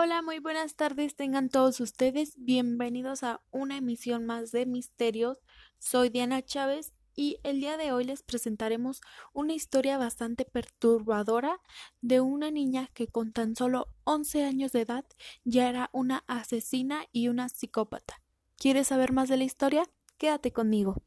Hola, muy buenas tardes tengan todos ustedes. Bienvenidos a una emisión más de Misterios. Soy Diana Chávez y el día de hoy les presentaremos una historia bastante perturbadora de una niña que con tan solo 11 años de edad ya era una asesina y una psicópata. ¿Quieres saber más de la historia? Quédate conmigo.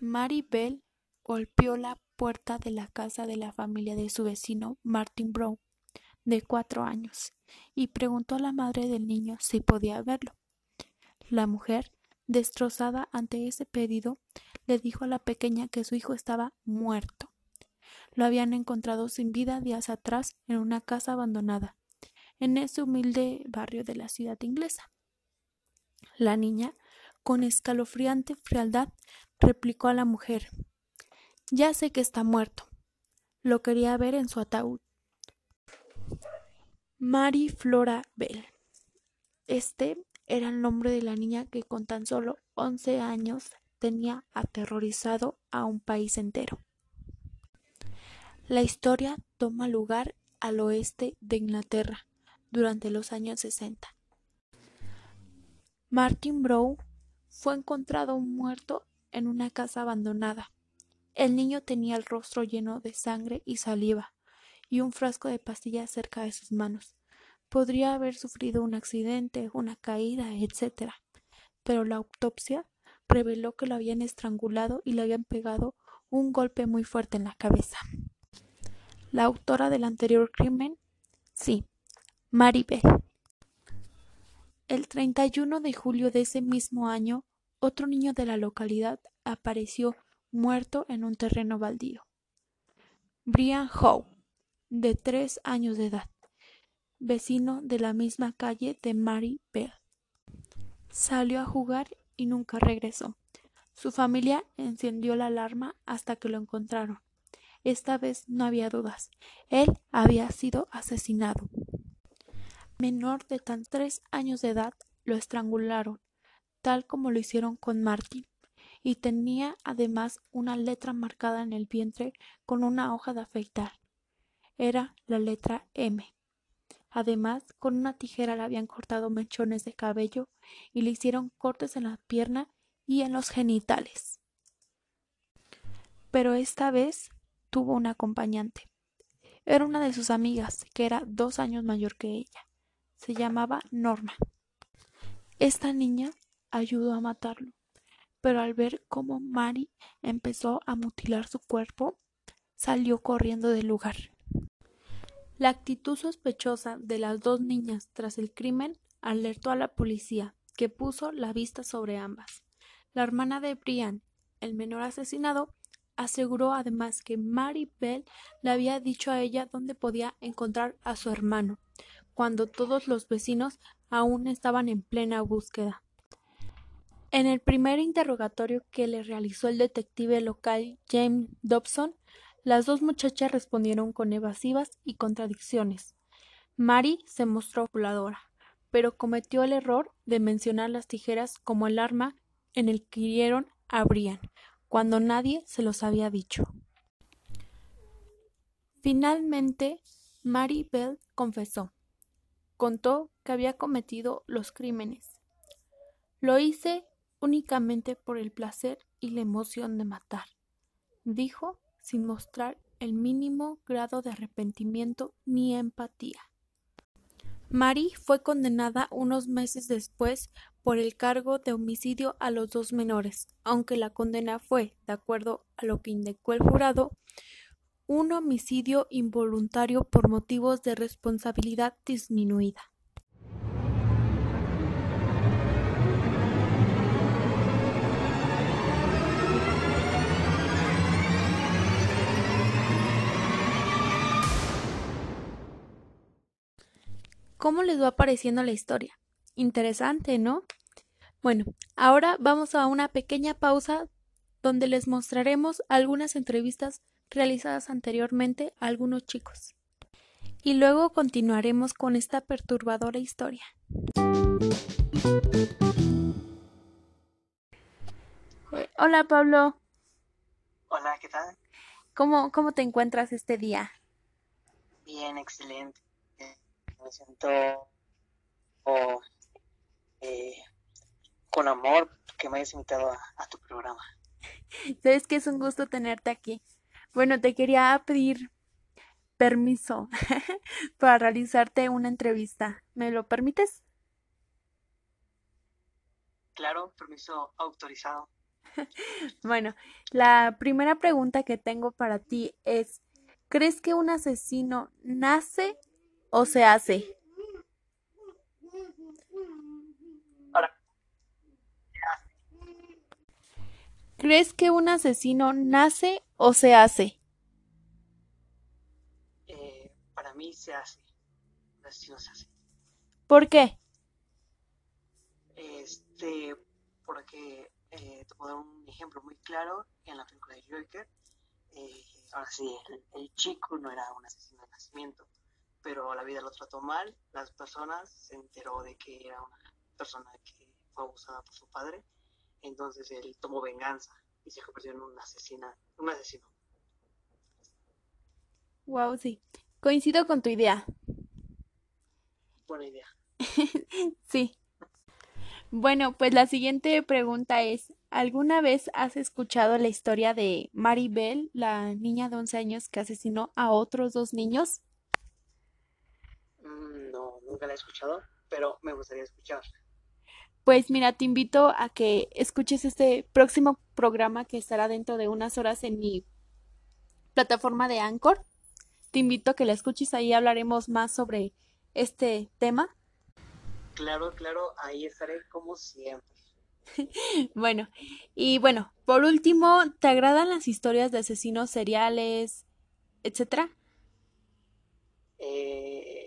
Mary Bell golpeó la puerta de la casa de la familia de su vecino Martin Brown, de cuatro años, y preguntó a la madre del niño si podía verlo. La mujer, destrozada ante ese pedido, le dijo a la pequeña que su hijo estaba muerto. Lo habían encontrado sin vida días atrás en una casa abandonada, en ese humilde barrio de la ciudad inglesa. La niña, con escalofriante frialdad, replicó a la mujer Ya sé que está muerto. Lo quería ver en su ataúd. Mary Flora Bell. Este era el nombre de la niña que con tan solo once años tenía aterrorizado a un país entero. La historia toma lugar al oeste de Inglaterra durante los años 60. Martin Brown fue encontrado muerto en una casa abandonada. El niño tenía el rostro lleno de sangre y saliva y un frasco de pastillas cerca de sus manos. Podría haber sufrido un accidente, una caída, etc. Pero la autopsia reveló que lo habían estrangulado y le habían pegado un golpe muy fuerte en la cabeza. La autora del anterior crimen, sí, Maribel. El 31 de julio de ese mismo año, otro niño de la localidad apareció muerto en un terreno baldío. Brian Howe, de tres años de edad vecino de la misma calle de Mary Bell. Salió a jugar y nunca regresó. Su familia encendió la alarma hasta que lo encontraron. Esta vez no había dudas. Él había sido asesinado. Menor de tan tres años de edad lo estrangularon, tal como lo hicieron con Martin, y tenía además una letra marcada en el vientre con una hoja de afeitar. Era la letra M. Además, con una tijera le habían cortado mechones de cabello y le hicieron cortes en la pierna y en los genitales. Pero esta vez tuvo un acompañante. Era una de sus amigas, que era dos años mayor que ella. Se llamaba Norma. Esta niña ayudó a matarlo, pero al ver cómo Mary empezó a mutilar su cuerpo, salió corriendo del lugar. La actitud sospechosa de las dos niñas tras el crimen alertó a la policía, que puso la vista sobre ambas. La hermana de Brian, el menor asesinado, aseguró además que Mary Bell le había dicho a ella dónde podía encontrar a su hermano, cuando todos los vecinos aún estaban en plena búsqueda. En el primer interrogatorio que le realizó el detective local James Dobson, las dos muchachas respondieron con evasivas y contradicciones. Mary se mostró voladora, pero cometió el error de mencionar las tijeras como el arma en el que hirieron a Brian, cuando nadie se los había dicho. Finalmente, Mary Bell confesó. Contó que había cometido los crímenes. Lo hice únicamente por el placer y la emoción de matar, dijo sin mostrar el mínimo grado de arrepentimiento ni empatía. Mary fue condenada unos meses después por el cargo de homicidio a los dos menores, aunque la condena fue, de acuerdo a lo que indicó el jurado, un homicidio involuntario por motivos de responsabilidad disminuida. ¿Cómo les va pareciendo la historia? Interesante, ¿no? Bueno, ahora vamos a una pequeña pausa donde les mostraremos algunas entrevistas realizadas anteriormente a algunos chicos. Y luego continuaremos con esta perturbadora historia. Hola Pablo. Hola, ¿qué tal? ¿Cómo, cómo te encuentras este día? Bien, excelente. Me siento oh, eh, con amor que me hayas invitado a, a tu programa. Sabes que es un gusto tenerte aquí. Bueno, te quería pedir permiso para realizarte una entrevista. ¿Me lo permites? Claro, permiso autorizado. Bueno, la primera pregunta que tengo para ti es, ¿crees que un asesino nace o se hace? Ahora, ¿Crees que un asesino nace o se hace? eh, para mí se hace, un asesino se hace. ¿Por qué? Este, porque eh, te puedo dar un ejemplo muy claro en la película de Joker. eh, ahora sí, el, el chico no era un asesino de nacimiento, pero la vida lo trató mal. Las personas se enteró de que era una persona que fue abusada por su padre, entonces él tomó venganza y se convirtió en un asesina, un asesino. Wow, sí. Coincido con tu idea. Buena idea. Sí. Bueno, pues la siguiente pregunta es, ¿alguna vez has escuchado la historia de Maribel, la niña de 11 años que asesinó a otros dos niños? Nunca la he escuchado, pero me gustaría escuchar. Pues mira, te invito a que escuches este próximo programa que estará dentro de unas horas en mi plataforma de Anchor. Te invito a que la escuches, ahí hablaremos más sobre este tema. Claro, claro, ahí estaré como siempre. Bueno, y bueno, por último, ¿te agradan las historias de asesinos seriales, etcétera? Eh,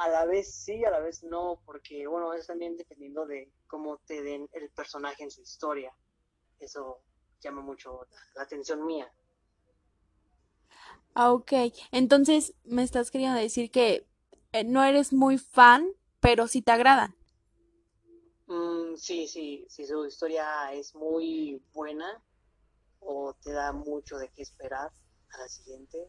a la vez sí, a la vez no, porque bueno, es también dependiendo de cómo te den el personaje en su historia. Eso llama mucho la, atención mía. Ah, ok. Entonces, me estás queriendo decir que eh, no eres muy fan, pero sí te agradan. Mm, sí, sí, si su historia es muy buena o te da mucho de qué esperar a la siguiente,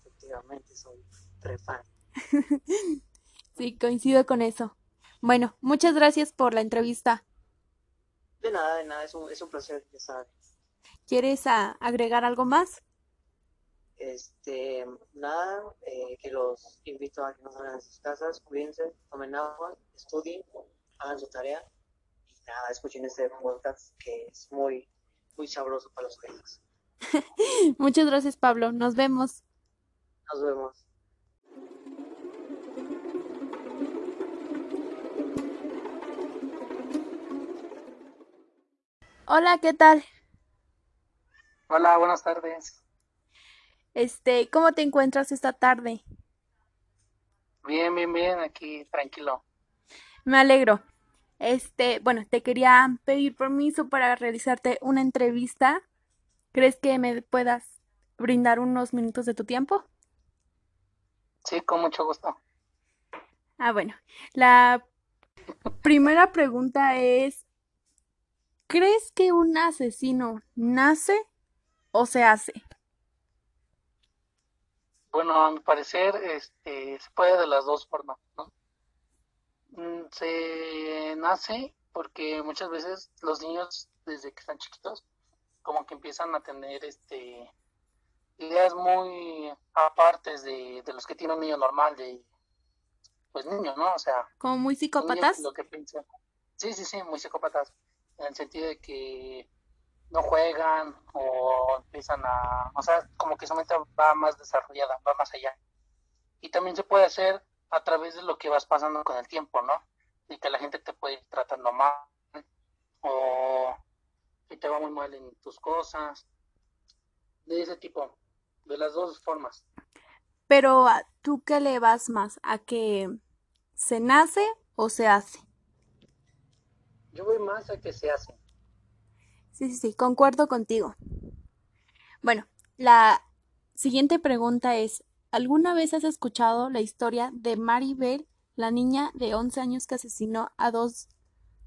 efectivamente soy re fan. Sí, coincido con eso. Bueno, muchas gracias por la entrevista. De nada, de nada, es un, es un placer, ya sabes. ¿Quieres ah, agregar algo más? Este, nada, eh, que los invito a que no salgan de sus casas, cuídense, tomen agua, estudien, hagan su tarea y nada, escuchen este podcast que es muy, muy sabroso para los oídos. Muchas gracias, Pablo. Nos vemos. Nos vemos. Hola, ¿qué tal? Hola, buenas tardes. Este, ¿cómo te encuentras esta tarde? Bien, bien, bien, aquí tranquilo. Me alegro. Este, bueno, te quería pedir permiso para realizarte una entrevista. ¿Crees que me puedas brindar unos minutos de tu tiempo? Sí, con mucho gusto. Ah, bueno. La primera pregunta es, ¿crees que un asesino nace o se hace? Bueno, a mi parecer, este, se puede de las dos formas, ¿no? Mm, Se nace porque muchas veces los niños, desde que están chiquitos, como que empiezan a tener, este, ideas muy apartes de, de los que tiene un niño normal, de, pues niño, ¿no? O sea, ¿Como muy psicópatas? lo que piensa. Sí, sí, sí, muy psicópatas, en el sentido de que no juegan o empiezan a, o sea, como que su mente va más desarrollada, va más allá. Y también se puede hacer a través de lo que vas pasando con el tiempo, ¿no? Y que la gente te puede ir tratando mal o que te va muy mal en tus cosas, de ese tipo, de las dos formas. Pero ¿a ¿tú qué le vas más? ¿A que se nace o se hace? Yo voy más a que se hace. Sí, sí, sí, concuerdo contigo. Bueno, la siguiente pregunta es, ¿alguna vez has escuchado la historia de Maribel, la niña de 11 años que asesinó a dos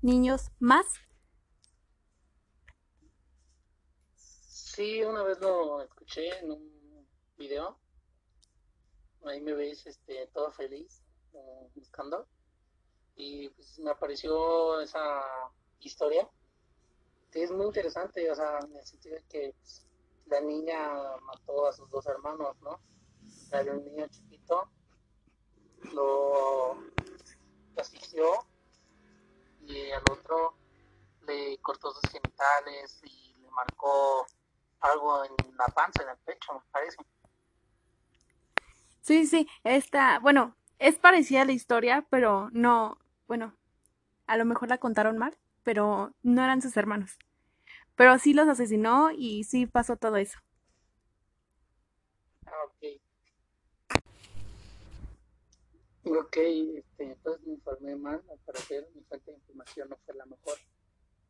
niños más? sí, una vez lo escuché en un video. Ahí me ves este, todo feliz eh, buscando. Y pues me apareció esa historia. Que es muy interesante, o sea, en el sentido de que pues, la niña mató a sus dos hermanos, ¿no? Era un niño chiquito, lo asfixió y al otro le cortó sus genitales y le marcó algo en la panza, en el pecho, me parece. Sí, sí, esta, bueno, es parecida la historia, pero no, bueno, a lo mejor la contaron mal, pero no eran sus hermanos. Pero sí los asesinó y sí pasó todo eso. Ah, ok. Ok, este, entonces me informé mal, al parecer mi fuente de información no fue la mejor.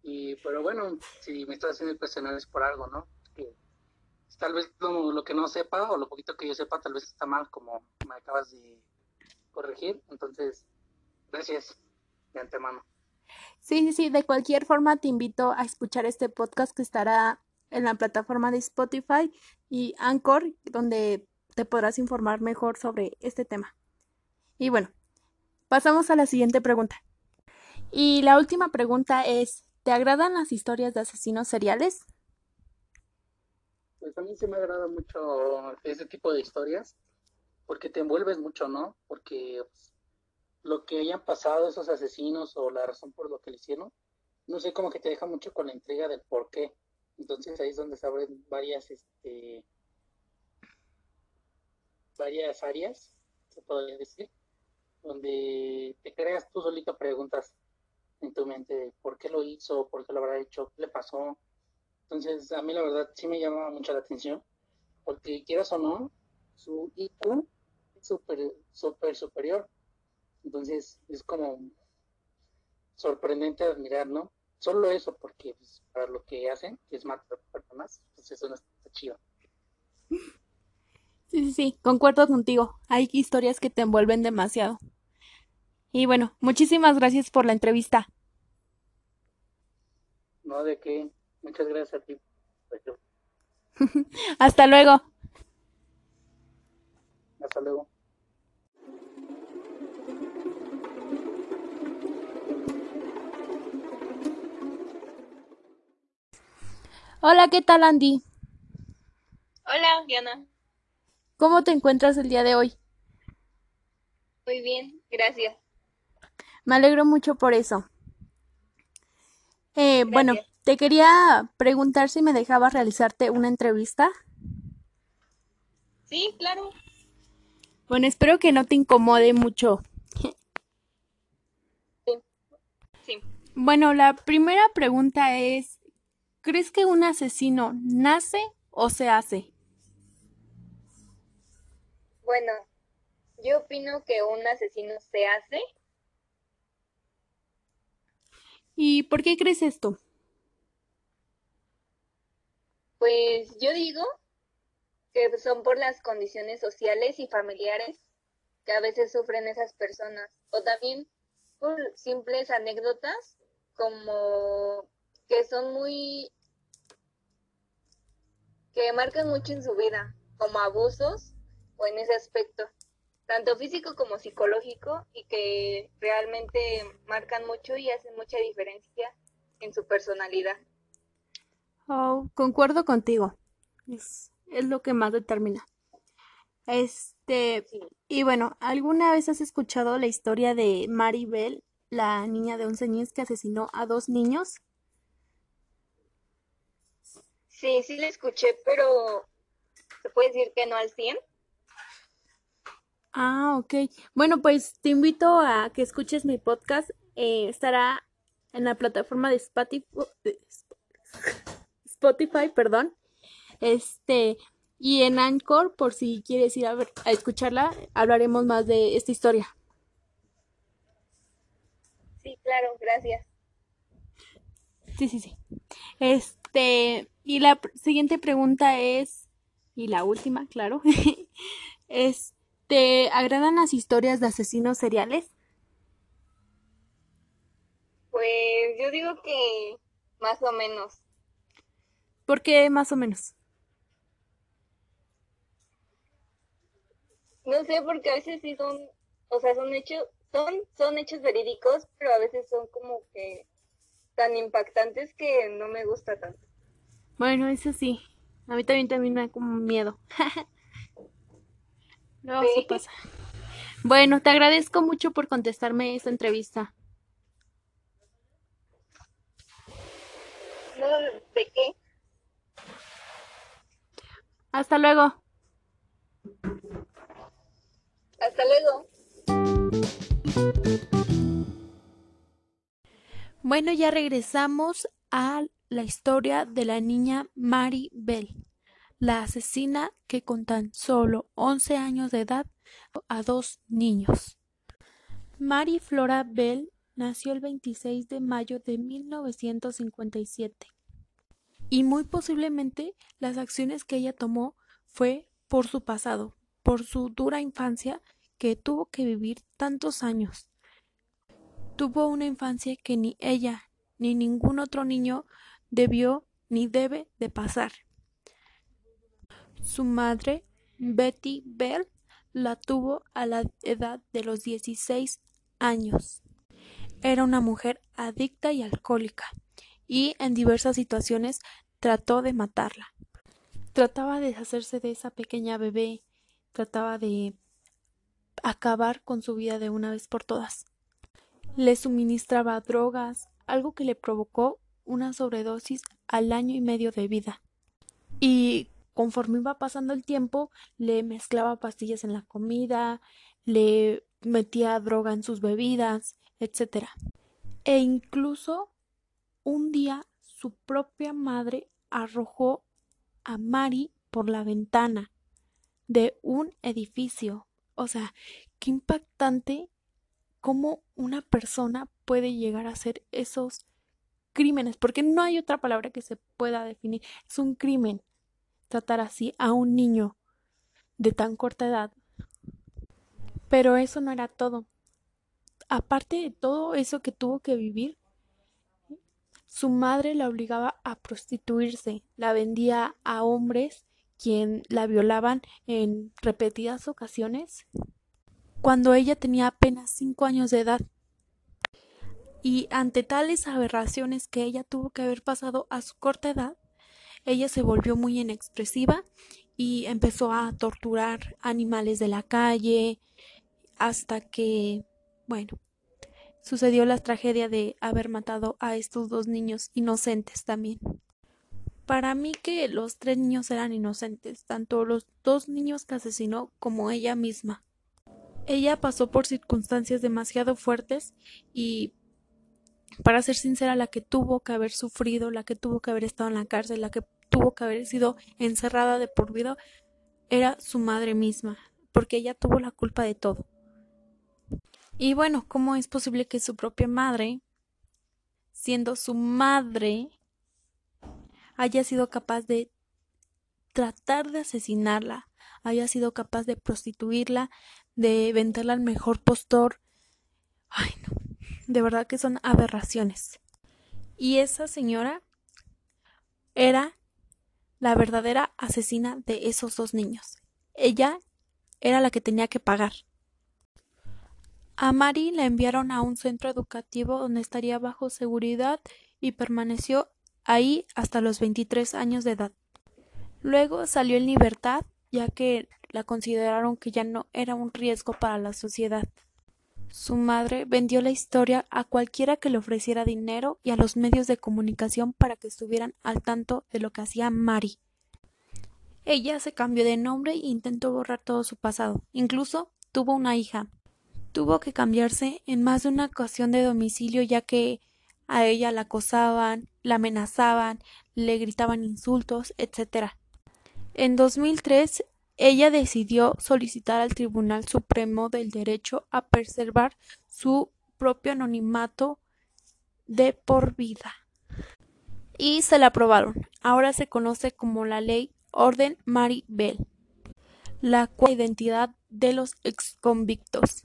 Y, pero bueno, si me estás haciendo cuestionar es por algo, ¿no? Que tal vez lo, que no sepa o lo poquito que yo sepa tal vez está mal, como me acabas de corregir. Entonces, gracias de antemano. Sí, sí, sí, de cualquier forma te invito a escuchar este podcast que estará en la plataforma de Spotify y Anchor, donde te podrás informar mejor sobre este tema. Y bueno, pasamos a la siguiente pregunta. Y la última pregunta es, ¿te agradan las historias de asesinos seriales? Pues a mí sí me agrada mucho ese tipo de historias, porque te envuelves mucho, ¿no? Porque pues, lo que hayan pasado esos asesinos o la razón por lo que le hicieron, no sé, como que te deja mucho con la intriga del por qué. Entonces ahí es donde se abren varias, este, varias áreas, se podría decir, donde te creas tú solito preguntas en tu mente por qué lo hizo, por qué lo habrá hecho, qué le pasó. Entonces, a mí la verdad sí me llama mucho la atención, porque quieras o no, su IQ es súper, súper superior. Entonces, es como sorprendente admirar, ¿no? Solo eso, porque pues, para lo que hacen, que es matar personas, pues eso no está chido. Sí, sí, sí, concuerdo contigo. Hay historias que te envuelven demasiado. Y bueno, muchísimas gracias por la entrevista. No, de qué. Muchas gracias a ti. Hasta luego. Hasta luego. Hola, ¿qué tal Andy? Hola, Diana. ¿Cómo te encuentras el día de hoy? Muy bien, gracias. Me alegro mucho por eso. Eh, bueno, te quería preguntar si me dejabas realizarte una entrevista. Sí, claro. Bueno, espero que no te incomode mucho. Sí. sí. Bueno, la primera pregunta es, ¿crees que un asesino nace o se hace? Bueno, yo opino que un asesino se hace ¿Y por qué crees esto? Pues yo digo que son por las condiciones sociales y familiares que a veces sufren esas personas, o también por simples anécdotas como que son muy que marcan mucho en su vida, como abusos o en ese aspecto tanto físico como psicológico, y que realmente marcan mucho y hacen mucha diferencia en su personalidad. Oh, concuerdo contigo. Es, es lo que más determina. Este, y bueno, ¿alguna vez has escuchado la historia de Maribel, la niña de 11 años que asesinó a dos niños? Sí, sí la escuché, pero se puede decir que no al 100. Ah, ok. Bueno, pues te invito a que escuches mi podcast. Eh, estará en la plataforma de Spotify, Spotify, perdón. Este, y en Anchor, por si quieres ir a, ver, a escucharla, hablaremos más de esta historia. Sí, claro, gracias. Sí, sí, sí. Este, y la siguiente pregunta es, y la última, claro, es, ¿te agradan las historias de asesinos seriales? Pues yo digo que más o menos. ¿Por qué más o menos? No sé, porque a veces sí son, o sea, son hechos, son, son hechos verídicos, pero a veces son como que tan impactantes que no me gusta tanto. Bueno, eso sí. A mí también, también me da como miedo. no, sí. Sí. pasa. Bueno, te agradezco mucho por contestarme esta entrevista. No, ¿de qué? Hasta luego. Hasta luego. Bueno, ya regresamos a la historia de la niña Mary Bell, la asesina que con tan solo 11 años de edad a dos niños. Mary Flora Bell nació el 26 de mayo de 1957 y muy posiblemente las acciones que ella tomó fue por su pasado, por su dura infancia que tuvo que vivir tantos años. Tuvo una infancia que ni ella ni ningún otro niño debió ni debe de pasar. Su madre, Betty Bell, la tuvo a la edad de los 16 años. Era una mujer adicta y alcohólica y en diversas situaciones trató de matarla. Trataba de deshacerse de esa pequeña bebé, trataba de acabar con su vida de una vez por todas. Le suministraba drogas, algo que le provocó una sobredosis al año y medio de vida. Y conforme iba pasando el tiempo, le mezclaba pastillas en la comida, le metía droga en sus bebidas, etc. E incluso un día su propia madre arrojó a Mari por la ventana de un edificio. O sea, qué impactante cómo una persona puede llegar a hacer esos crímenes, porque no hay otra palabra que se pueda definir. Es un crimen tratar así a un niño de tan corta edad. Pero eso no era todo. Aparte de todo eso que tuvo que vivir, su madre la obligaba a prostituirse, la vendía a hombres quien la violaban en repetidas ocasiones cuando ella tenía apenas cinco años de edad. Y ante tales aberraciones que ella tuvo que haber pasado a su corta edad, ella se volvió muy inexpresiva y empezó a torturar animales de la calle hasta que, bueno, sucedió la tragedia de haber matado a estos dos niños inocentes también. Para mí que los tres niños eran inocentes, tanto los dos niños que asesinó como ella misma. Ella pasó por circunstancias demasiado fuertes y para ser sincera, la que tuvo que haber sufrido, la que tuvo que haber estado en la cárcel, la que tuvo que haber sido encerrada de por vida, era su madre misma, porque ella tuvo la culpa de todo. Y bueno, ¿cómo es posible que su propia madre, siendo su madre, haya sido capaz de tratar de asesinarla, haya sido capaz de prostituirla, de venderla al mejor postor? Ay, no de verdad que son aberraciones. Y esa señora era la verdadera asesina de esos dos niños. Ella era la que tenía que pagar. A Mari la enviaron a un centro educativo donde estaría bajo seguridad y permaneció ahí hasta los 23 años de edad. Luego salió en libertad ya que la consideraron que ya no era un riesgo para la sociedad. Su madre vendió la historia a cualquiera que le ofreciera dinero y a los medios de comunicación para que estuvieran al tanto de lo que hacía Mari. Ella se cambió de nombre e intentó borrar todo su pasado. Incluso tuvo una hija. Tuvo que cambiarse en más de una ocasión de domicilio ya que a ella la acosaban, la amenazaban, le gritaban insultos, etc. En 2003 ella decidió solicitar al Tribunal Supremo del Derecho a preservar su propio anonimato de por vida. Y se la aprobaron. Ahora se conoce como la ley Orden Mary Bell, la cual identidad de los exconvictos.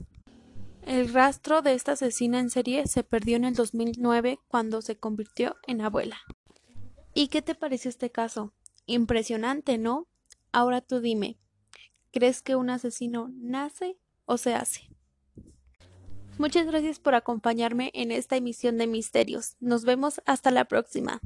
El rastro de esta asesina en serie se perdió en el 2009 cuando se convirtió en abuela. ¿Y qué te pareció este caso? Impresionante, ¿no? Ahora tú dime, ¿Crees que un asesino nace o se hace? Muchas gracias por acompañarme en esta emisión de Misterios. Nos vemos hasta la próxima.